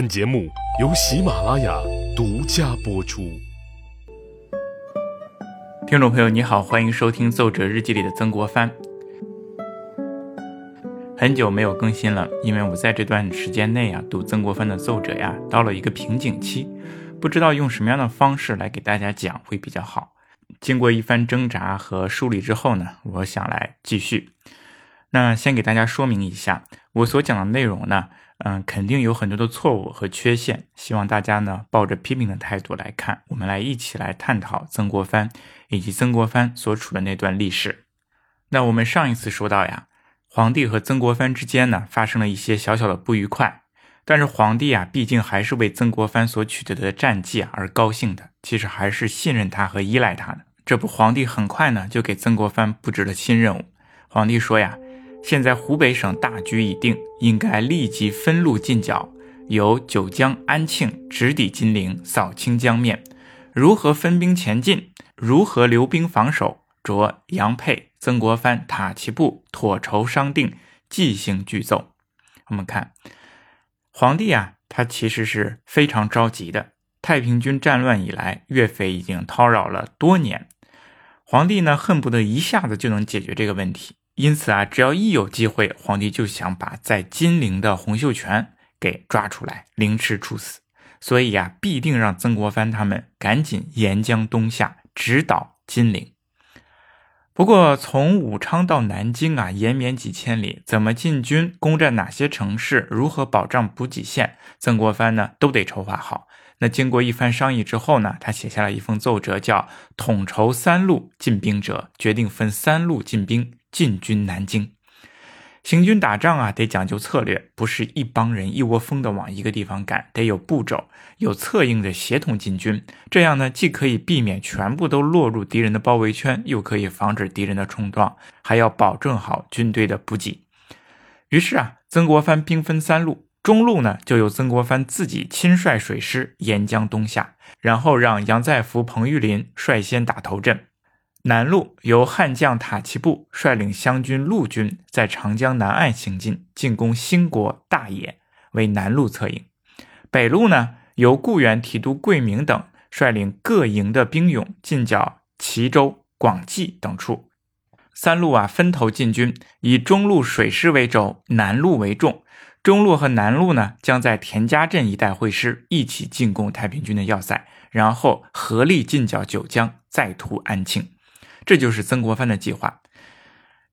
本节目由喜马拉雅独家播出。听众朋友，你好，欢迎收听《奏折日记》里的曾国藩。很久没有更新了，因为我在这段时间内啊，读曾国藩的奏折呀，到了一个瓶颈期，不知道用什么样的方式来给大家讲会比较好。经过一番挣扎和梳理之后呢，我想来继续。那先给大家说明一下，我所讲的内容呢。嗯，肯定有很多的错误和缺陷，希望大家呢抱着批评的态度来看，我们来一起来探讨曾国藩以及曾国藩所处的那段历史。那我们上一次说到呀，皇帝和曾国藩之间呢发生了一些小小的不愉快，但是皇帝啊毕竟还是为曾国藩所取得的战绩啊而高兴的，其实还是信任他和依赖他的。这不，皇帝很快呢就给曾国藩布置了新任务。皇帝说呀。现在湖北省大局已定，应该立即分路进剿，由九江、安庆直抵金陵，扫清江面。如何分兵前进？如何留兵防守？着杨沛、曾国藩、塔奇布妥筹商定，即行具奏。我们看皇帝啊，他其实是非常着急的。太平军战乱以来，岳飞已经叨扰了多年，皇帝呢恨不得一下子就能解决这个问题。因此啊，只要一有机会，皇帝就想把在金陵的洪秀全给抓出来，凌迟处死。所以啊，必定让曾国藩他们赶紧沿江东下，直捣金陵。不过，从武昌到南京啊，延绵几千里，怎么进军，攻占哪些城市，如何保障补给线，曾国藩呢都得筹划好。那经过一番商议之后呢，他写下了一封奏折，叫“统筹三路进兵者”，决定分三路进兵。进军南京，行军打仗啊，得讲究策略，不是一帮人一窝蜂的往一个地方赶，得有步骤，有策应的协同进军。这样呢，既可以避免全部都落入敌人的包围圈，又可以防止敌人的冲撞，还要保证好军队的补给。于是啊，曾国藩兵分三路，中路呢就由曾国藩自己亲率水师沿江东下，然后让杨再福、彭玉麟率先打头阵。南路由悍将塔奇布率领湘军陆军在长江南岸行进，进攻兴国、大冶，为南路策应；北路呢，由固原提督桂明等率领各营的兵勇进剿齐州、广济等处。三路啊，分头进军，以中路水师为轴，南路为重。中路和南路呢，将在田家镇一带会师，一起进攻太平军的要塞，然后合力进剿九江，再图安庆。这就是曾国藩的计划，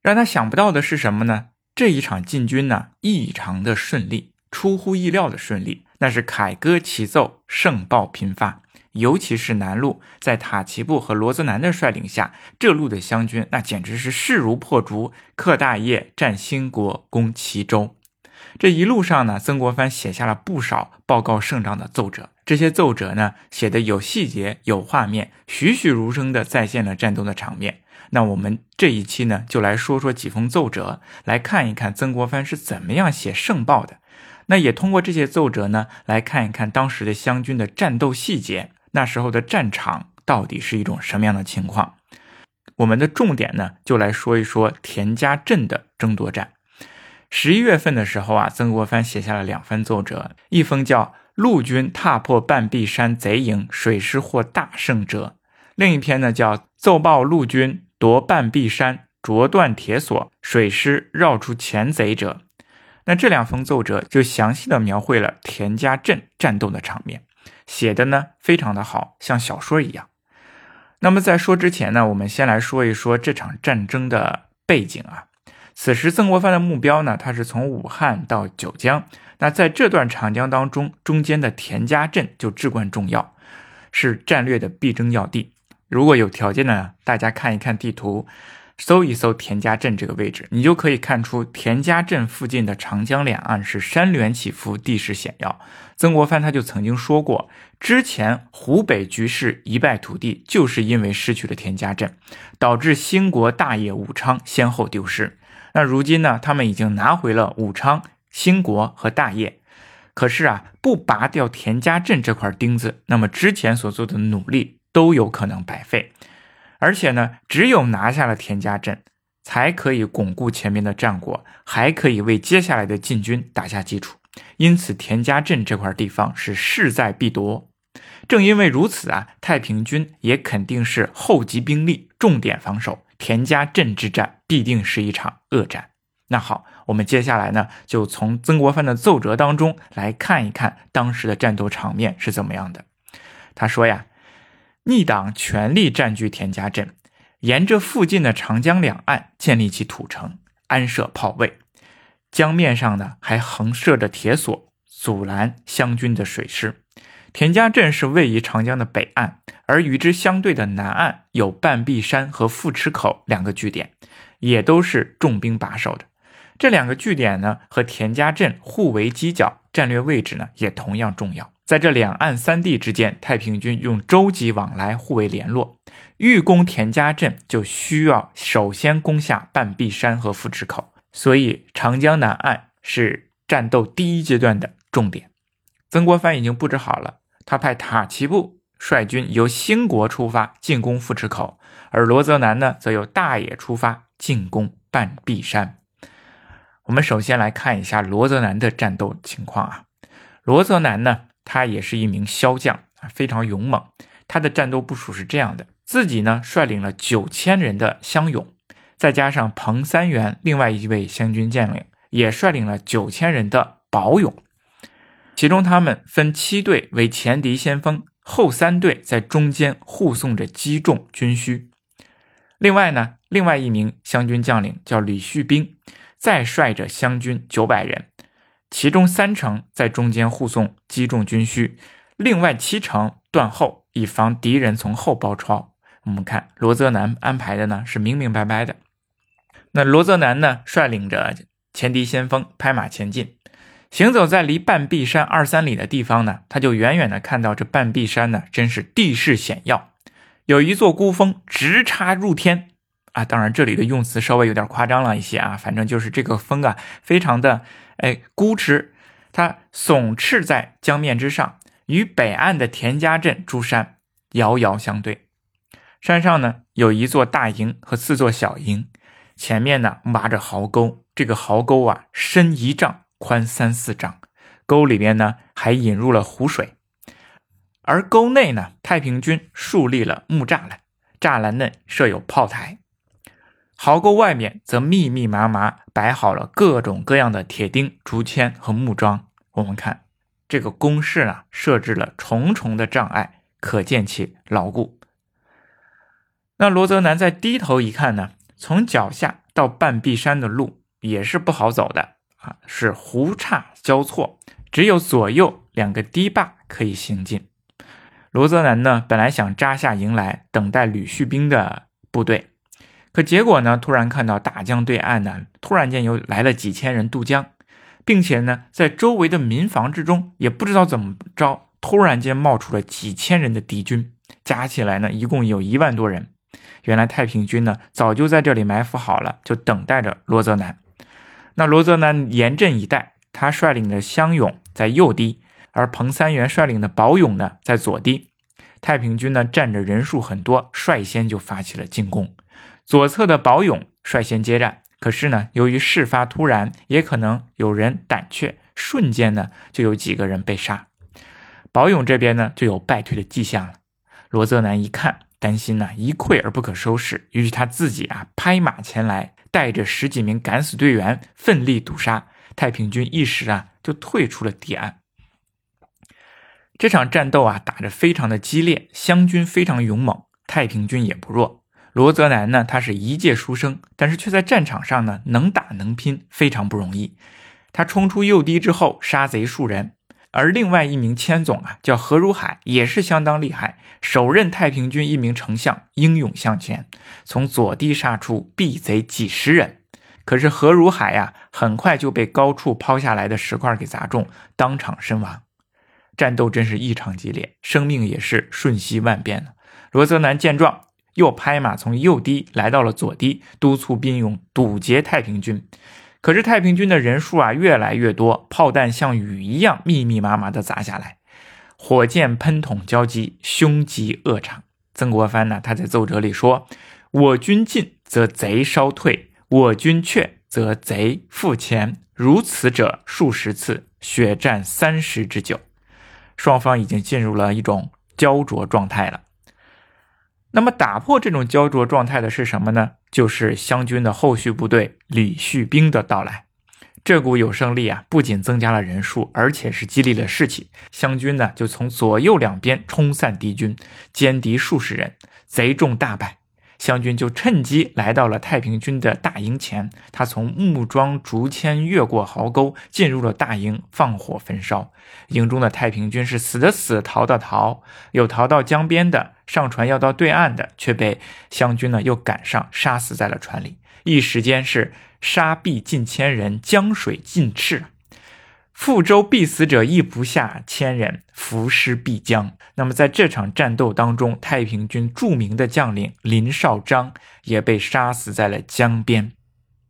让他想不到的是什么呢？这一场进军呢，异常的顺利，出乎意料的顺利，那是凯歌齐奏，胜报频发。尤其是南路，在塔奇布和罗泽南的率领下，这路的湘军那简直是势如破竹，克大业，占兴国，攻齐州。这一路上呢，曾国藩写下了不少报告胜仗的奏折。这些奏折呢，写的有细节、有画面，栩栩如生地再现了战斗的场面。那我们这一期呢，就来说说几封奏折，来看一看曾国藩是怎么样写胜报的。那也通过这些奏折呢，来看一看当时的湘军的战斗细节，那时候的战场到底是一种什么样的情况。我们的重点呢，就来说一说田家镇的争夺战。十一月份的时候啊，曾国藩写下了两份奏折，一封叫。陆军踏破半壁山贼营，水师获大胜者。另一篇呢，叫奏报陆军夺半壁山，啄断铁索，水师绕出前贼者。那这两封奏折就详细的描绘了田家镇战斗的场面，写的呢非常的好，像小说一样。那么在说之前呢，我们先来说一说这场战争的背景啊。此时曾国藩的目标呢，他是从武汉到九江。那在这段长江当中，中间的田家镇就至关重要，是战略的必争要地。如果有条件呢，大家看一看地图，搜一搜田家镇这个位置，你就可以看出田家镇附近的长江两岸是山峦起伏，地势险要。曾国藩他就曾经说过，之前湖北局势一败涂地，就是因为失去了田家镇，导致兴国、大业、武昌先后丢失。那如今呢，他们已经拿回了武昌。兴国和大业，可是啊，不拔掉田家镇这块钉子，那么之前所做的努力都有可能白费。而且呢，只有拿下了田家镇，才可以巩固前面的战果，还可以为接下来的进军打下基础。因此田家镇这块地方是势在必夺。正因为如此啊，太平军也肯定是厚集兵力，重点防守田家镇之战，必定是一场恶战。那好，我们接下来呢，就从曾国藩的奏折当中来看一看当时的战斗场面是怎么样的。他说呀，逆党全力占据田家镇，沿着附近的长江两岸建立起土城，安设炮位，江面上呢还横设着铁索，阻拦湘军的水师。田家镇是位于长江的北岸，而与之相对的南岸有半壁山和富池口两个据点，也都是重兵把守的。这两个据点呢，和田家镇互为犄角，战略位置呢也同样重要。在这两岸三地之间，太平军用舟楫往来，互为联络。欲攻田家镇，就需要首先攻下半壁山和富池口，所以长江南岸是战斗第一阶段的重点。曾国藩已经布置好了，他派塔奇布率军由兴国出发进攻富池口，而罗泽南呢，则由大野出发进攻半壁山。我们首先来看一下罗泽南的战斗情况啊。罗泽南呢，他也是一名骁将啊，非常勇猛。他的战斗部署是这样的：自己呢率领了九千人的乡勇，再加上彭三元另外一位湘军将领也率领了九千人的保勇。其中他们分七队为前敌先锋，后三队在中间护送着击中军需。另外呢，另外一名湘军将领叫李旭兵。再率着湘军九百人，其中三成在中间护送击中军需，另外七成断后，以防敌人从后包抄。我们看罗泽南安排的呢是明明白白的。那罗泽南呢率领着前敌先锋拍马前进，行走在离半壁山二三里的地方呢，他就远远的看到这半壁山呢真是地势险要，有一座孤峰直插入天。啊，当然这里的用词稍微有点夸张了一些啊，反正就是这个峰啊，非常的哎孤直，它耸峙在江面之上，与北岸的田家镇诸山遥遥相对。山上呢有一座大营和四座小营，前面呢挖着壕沟，这个壕沟啊深一丈，宽三四丈，沟里面呢还引入了湖水，而沟内呢太平军竖立了木栅栏，栅栏内设有炮台。壕沟外面则密密麻麻摆好了各种各样的铁钉、竹签和木桩。我们看这个工事啊，设置了重重的障碍，可见其牢固。那罗泽南在低头一看呢，从脚下到半壁山的路也是不好走的啊，是湖岔交错，只有左右两个堤坝可以行进。罗泽南呢，本来想扎下营来等待吕旭兵的部队。可结果呢？突然看到大江对岸呢，突然间又来了几千人渡江，并且呢，在周围的民房之中，也不知道怎么着，突然间冒出了几千人的敌军，加起来呢，一共有一万多人。原来太平军呢，早就在这里埋伏好了，就等待着罗泽南。那罗泽南严阵以待，他率领的乡勇在右堤，而彭三元率领的保勇呢，在左堤。太平军呢，站着人数很多，率先就发起了进攻。左侧的保勇率先接战，可是呢，由于事发突然，也可能有人胆怯，瞬间呢，就有几个人被杀。保勇这边呢，就有败退的迹象了。罗泽南一看，担心呢，一溃而不可收拾，于是他自己啊，拍马前来，带着十几名敢死队员，奋力堵杀太平军，一时啊，就退出了堤岸。这场战斗啊，打得非常的激烈，湘军非常勇猛，太平军也不弱。罗泽南呢，他是一介书生，但是却在战场上呢能打能拼，非常不容易。他冲出右堤之后，杀贼数人。而另外一名千总啊，叫何如海，也是相当厉害，首任太平军一名丞相，英勇向前，从左堤杀出，毙贼几十人。可是何如海呀，很快就被高处抛下来的石块给砸中，当场身亡。战斗真是异常激烈，生命也是瞬息万变的。罗泽南见状。又拍马从右堤来到了左堤，督促兵勇堵截太平军。可是太平军的人数啊越来越多，炮弹像雨一样密密麻麻的砸下来，火箭喷筒交击，凶吉恶长。曾国藩呢，他在奏折里说：“我军进则贼稍退，我军却则贼复前，如此者数十次，血战三十之久，双方已经进入了一种焦灼状态了。那么打破这种焦灼状态的是什么呢？就是湘军的后续部队李旭兵的到来。这股有胜利啊，不仅增加了人数，而且是激励了士气。湘军呢，就从左右两边冲散敌军，歼敌数十人，贼众大败。湘军就趁机来到了太平军的大营前，他从木桩竹签越过壕沟，进入了大营，放火焚烧。营中的太平军是死的死，逃的逃，有逃到江边的，上船要到对岸的，却被湘军呢又赶上，杀死在了船里。一时间是杀毙近千人，江水尽赤。覆舟必死者亦不下千人，浮尸必江。那么在这场战斗当中，太平军著名的将领林绍章也被杀死在了江边。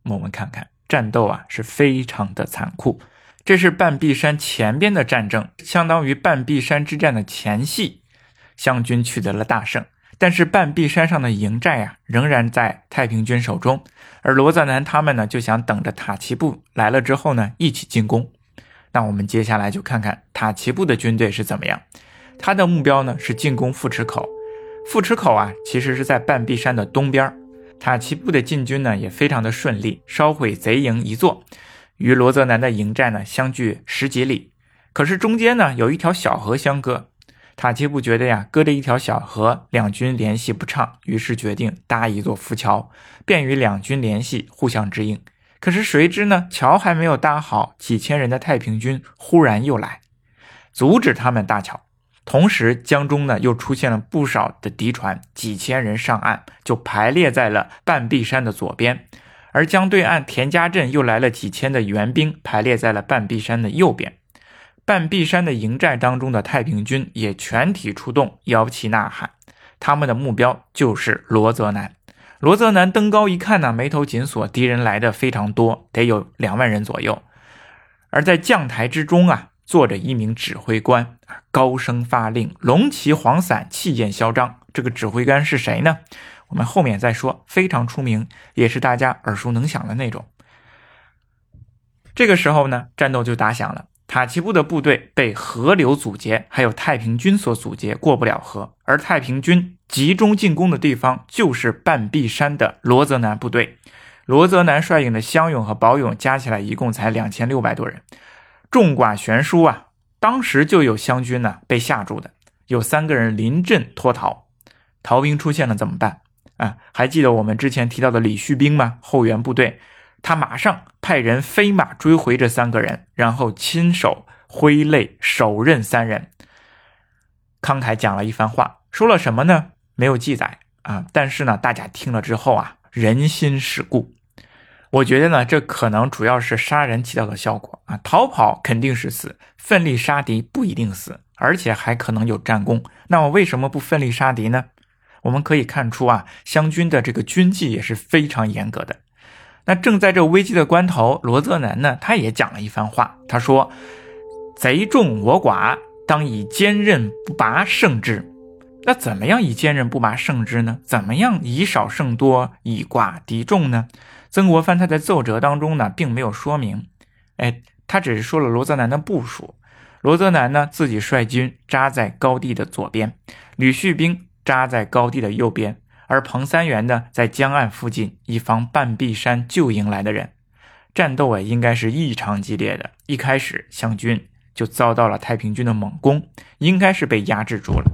我们看看战斗啊，是非常的残酷。这是半壁山前边的战争，相当于半壁山之战的前戏，湘军取得了大胜。但是半壁山上的营寨啊，仍然在太平军手中。而罗泽南他们呢，就想等着塔奇布来了之后呢，一起进攻。那我们接下来就看看塔奇布的军队是怎么样。他的目标呢是进攻富池口。富池口啊，其实是在半壁山的东边。塔奇布的进军呢也非常的顺利，烧毁贼营一座，与罗泽南的营寨呢相距十几里。可是中间呢有一条小河相隔。塔奇布觉得呀，隔着一条小河，两军联系不畅，于是决定搭一座浮桥，便于两军联系，互相支应。可是谁知呢？桥还没有搭好，几千人的太平军忽然又来，阻止他们搭桥。同时，江中呢又出现了不少的敌船，几千人上岸，就排列在了半壁山的左边；而江对岸田家镇又来了几千的援兵，排列在了半壁山的右边。半壁山的营寨当中的太平军也全体出动，摇旗呐喊，他们的目标就是罗泽南。罗泽南登高一看呢，眉头紧锁，敌人来的非常多，得有两万人左右。而在将台之中啊，坐着一名指挥官，高声发令，龙旗黄伞，气焰嚣张。这个指挥官是谁呢？我们后面再说。非常出名，也是大家耳熟能详的那种。这个时候呢，战斗就打响了。塔奇布的部队被河流阻截，还有太平军所阻截，过不了河。而太平军集中进攻的地方就是半壁山的罗泽南部队。罗泽南率领的乡勇和保勇加起来一共才两千六百多人，众寡悬殊啊！当时就有湘军呢被吓住的，有三个人临阵脱逃。逃兵出现了怎么办啊？还记得我们之前提到的李旭兵吗？后援部队。他马上派人飞马追回这三个人，然后亲手挥泪手刃三人。慷慨讲了一番话，说了什么呢？没有记载啊。但是呢，大家听了之后啊，人心世故。我觉得呢，这可能主要是杀人起到的效果啊。逃跑肯定是死，奋力杀敌不一定死，而且还可能有战功。那么为什么不奋力杀敌呢？我们可以看出啊，湘军的这个军纪也是非常严格的。那正在这危机的关头，罗泽南呢，他也讲了一番话。他说：“贼众我寡，当以坚韧不拔胜之。”那怎么样以坚韧不拔胜之呢？怎么样以少胜多，以寡敌众呢？曾国藩他在奏折当中呢，并没有说明。哎，他只是说了罗泽南的部署。罗泽南呢，自己率军扎在高地的左边，吕旭兵扎在高地的右边。而彭三元呢，在江岸附近，以防半壁山救营来的人。战斗啊，应该是异常激烈的。一开始，湘军就遭到了太平军的猛攻，应该是被压制住了。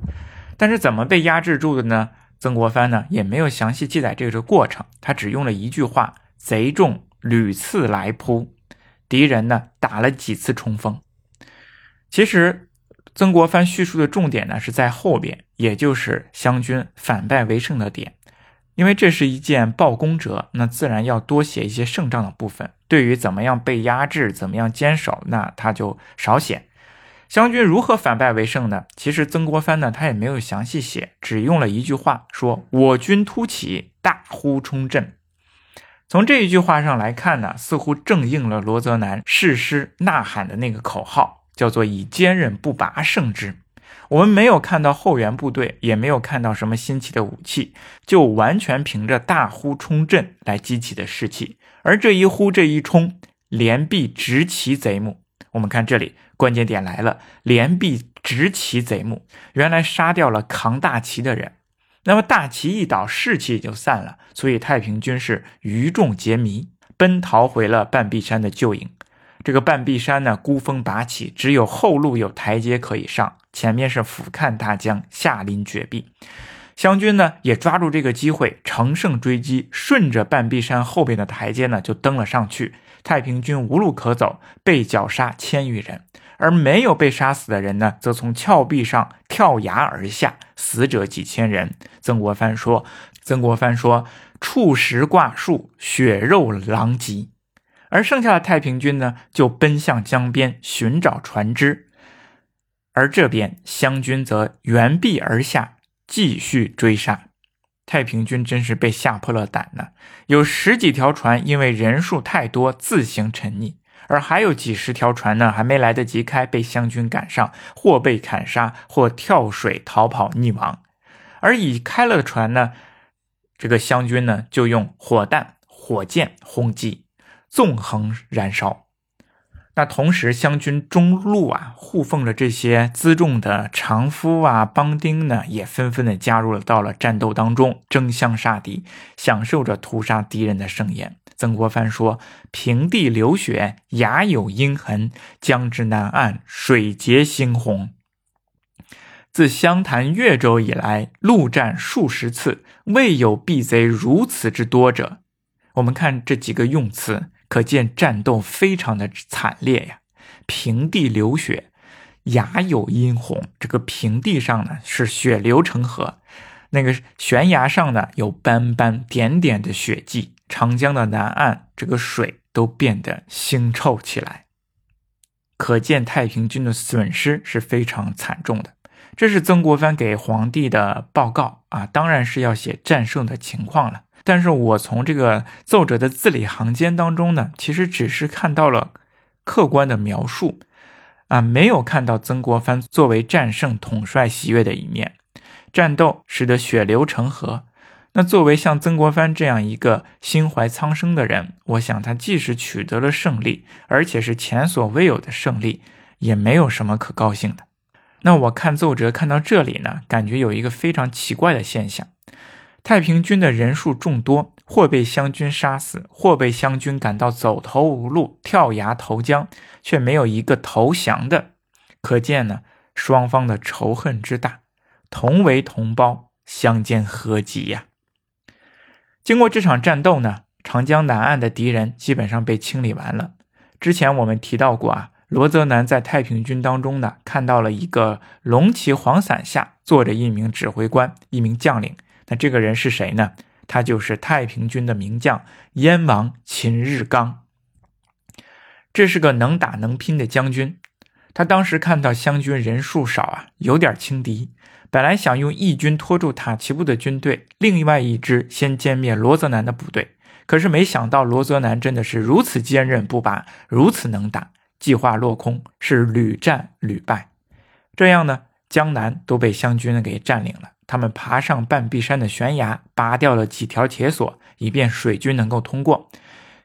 但是怎么被压制住的呢？曾国藩呢，也没有详细记载这个过程，他只用了一句话：“贼众屡次来扑，敌人呢打了几次冲锋。”其实。曾国藩叙述的重点呢是在后边，也就是湘军反败为胜的点，因为这是一件报功折，那自然要多写一些胜仗的部分。对于怎么样被压制、怎么样坚守，那他就少写。湘军如何反败为胜呢？其实曾国藩呢他也没有详细写，只用了一句话说：“我军突起，大呼冲阵。”从这一句话上来看呢，似乎正应了罗泽南誓师呐喊的那个口号。叫做以坚韧不拔胜之。我们没有看到后援部队，也没有看到什么新奇的武器，就完全凭着大呼冲阵来激起的士气。而这一呼，这一冲，连璧直齐贼目。我们看这里，关键点来了，连璧执旗贼目，原来杀掉了扛大旗的人。那么大旗一倒，士气也就散了，所以太平军是余众皆迷，奔逃回了半壁山的旧营。这个半壁山呢，孤峰拔起，只有后路有台阶可以上，前面是俯瞰大江，下临绝壁。湘军呢也抓住这个机会，乘胜追击，顺着半壁山后边的台阶呢就登了上去。太平军无路可走，被绞杀千余人，而没有被杀死的人呢，则从峭壁上跳崖而下，死者几千人。曾国藩说：“曾国藩说，触石挂树，血肉狼藉。”而剩下的太平军呢，就奔向江边寻找船只，而这边湘军则原壁而下，继续追杀。太平军真是被吓破了胆呢！有十几条船因为人数太多自行沉溺，而还有几十条船呢，还没来得及开，被湘军赶上，或被砍杀，或跳水逃跑溺亡。而已开了船呢，这个湘军呢就用火弹、火箭轰击，纵横燃烧。那同时，湘军中路啊，护奉着这些辎重的长夫啊、帮丁呢，也纷纷的加入了到了战斗当中，争相杀敌，享受着屠杀敌人的盛宴。曾国藩说：“平地流血，崖有阴痕；江之南岸，水结猩红。自湘潭越州以来，陆战数十次，未有避贼如此之多者。”我们看这几个用词。可见战斗非常的惨烈呀！平地流血，崖有阴红。这个平地上呢是血流成河，那个悬崖上呢有斑斑点点的血迹。长江的南岸，这个水都变得腥臭起来。可见太平军的损失是非常惨重的。这是曾国藩给皇帝的报告啊，当然是要写战胜的情况了。但是我从这个奏折的字里行间当中呢，其实只是看到了客观的描述，啊，没有看到曾国藩作为战胜统帅喜悦的一面。战斗使得血流成河，那作为像曾国藩这样一个心怀苍生的人，我想他即使取得了胜利，而且是前所未有的胜利，也没有什么可高兴的。那我看奏折看到这里呢，感觉有一个非常奇怪的现象。太平军的人数众多，或被湘军杀死，或被湘军赶到走投无路，跳崖投江，却没有一个投降的。可见呢，双方的仇恨之大，同为同胞，相煎何急呀！经过这场战斗呢，长江南岸的敌人基本上被清理完了。之前我们提到过啊，罗泽南在太平军当中呢，看到了一个龙旗黄伞下坐着一名指挥官，一名将领。那这个人是谁呢？他就是太平军的名将燕王秦日刚。这是个能打能拼的将军。他当时看到湘军人数少啊，有点轻敌，本来想用义军拖住塔奇布的军队，另外一支先歼灭罗泽南的部队。可是没想到罗泽南真的是如此坚韧不拔，如此能打，计划落空，是屡战屡败。这样呢，江南都被湘军呢给占领了。他们爬上半壁山的悬崖，拔掉了几条铁索，以便水军能够通过。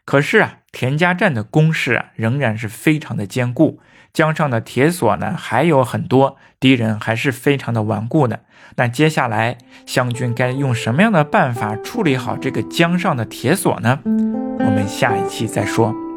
可是啊，田家站的工事啊，仍然是非常的坚固。江上的铁索呢，还有很多，敌人还是非常的顽固的。那接下来，湘军该用什么样的办法处理好这个江上的铁索呢？我们下一期再说。